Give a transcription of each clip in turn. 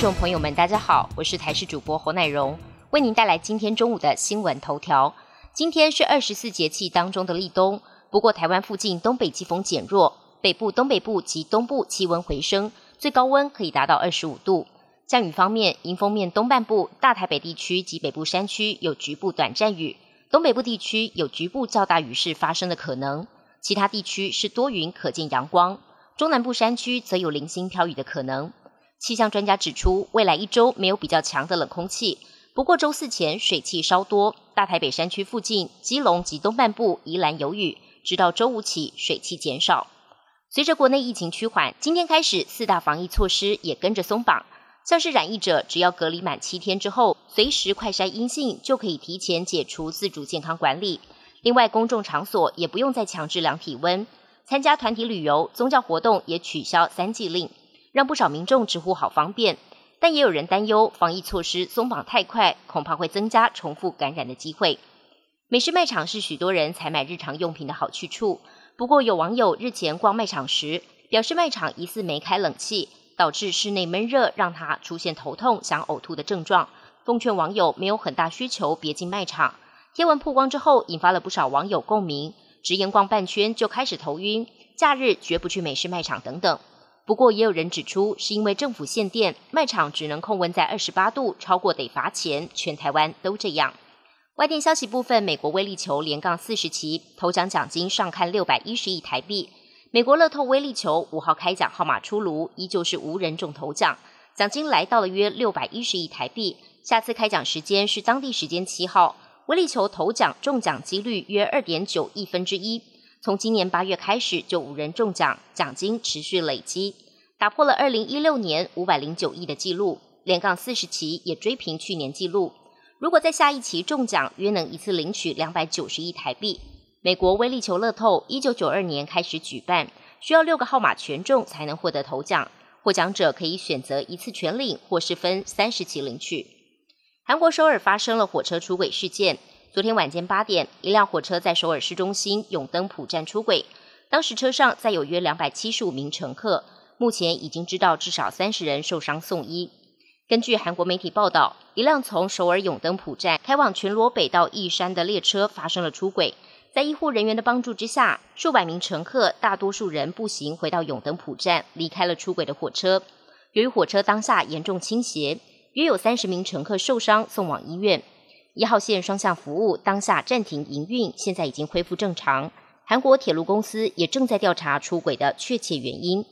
众朋友们，大家好，我是台视主播侯乃荣，为您带来今天中午的新闻头条。今天是二十四节气当中的立冬，不过台湾附近东北季风减弱，北部、东北部及东部气温回升，最高温可以达到二十五度。降雨方面，迎风面东半部、大台北地区及北部山区有局部短暂雨，东北部地区有局部较大雨势发生的可能，其他地区是多云可见阳光。中南部山区则有零星飘雨的可能。气象专家指出，未来一周没有比较强的冷空气，不过周四前水汽稍多，大台北山区附近、基隆及东半部宜兰有雨，直到周五起水汽减少。随着国内疫情趋缓，今天开始四大防疫措施也跟着松绑，像是染疫者只要隔离满七天之后，随时快筛阴性就可以提前解除自主健康管理。另外，公众场所也不用再强制量体温。参加团体旅游、宗教活动也取消三季令，让不少民众直呼好方便。但也有人担忧，防疫措施松绑太快，恐怕会增加重复感染的机会。美式卖场是许多人采买日常用品的好去处，不过有网友日前逛卖场时，表示卖场疑似没开冷气，导致室内闷热，让他出现头痛、想呕吐的症状。奉劝网友没有很大需求别进卖场。贴文曝光之后，引发了不少网友共鸣。直言逛半圈就开始头晕，假日绝不去美式卖场等等。不过也有人指出，是因为政府限电，卖场只能控温在二十八度，超过得罚钱。全台湾都这样。外电消息部分，美国威力球连杠四十期头奖奖金上看六百一十亿台币。美国乐透威力球五号开奖号码出炉，依旧是无人中头奖，奖金来到了约六百一十亿台币。下次开奖时间是当地时间七号。威力球头奖中奖几率约二点九亿分之一，从今年八月开始就无人中奖，奖金持续累积，打破了二零一六年五百零九亿的纪录，连杠四十期也追平去年纪录。如果在下一期中奖，约能一次领取两百九十亿台币。美国威力球乐透一九九二年开始举办，需要六个号码全中才能获得头奖，获奖者可以选择一次全领，或是分三十期领取。韩国首尔发生了火车出轨事件。昨天晚间八点，一辆火车在首尔市中心永登浦站出轨，当时车上载有约两百七十五名乘客，目前已经知道至少三十人受伤送医。根据韩国媒体报道，一辆从首尔永登浦站开往全罗北到义山的列车发生了出轨，在医护人员的帮助之下，数百名乘客大多数人步行回到永登浦站，离开了出轨的火车。由于火车当下严重倾斜。约有三十名乘客受伤，送往医院。一号线双向服务当下暂停营运，现在已经恢复正常。韩国铁路公司也正在调查出轨的确切原因。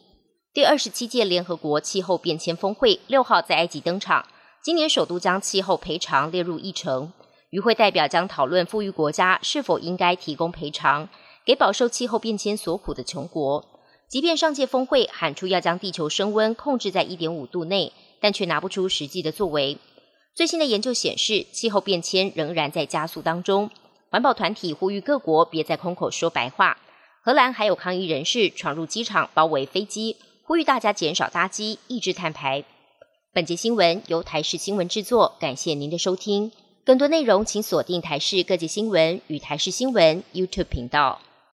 第二十七届联合国气候变迁峰会六号在埃及登场，今年首度将气候赔偿列入议程。与会代表将讨论富裕国家是否应该提供赔偿给饱受气候变迁所苦的穷国。即便上届峰会喊出要将地球升温控制在一点五度内。但却拿不出实际的作为。最新的研究显示，气候变迁仍然在加速当中。环保团体呼吁各国别再空口说白话。荷兰还有抗议人士闯入机场包围飞机，呼吁大家减少搭机，抑制碳排。本节新闻由台视新闻制作，感谢您的收听。更多内容请锁定台视各界新闻与台视新闻 YouTube 频道。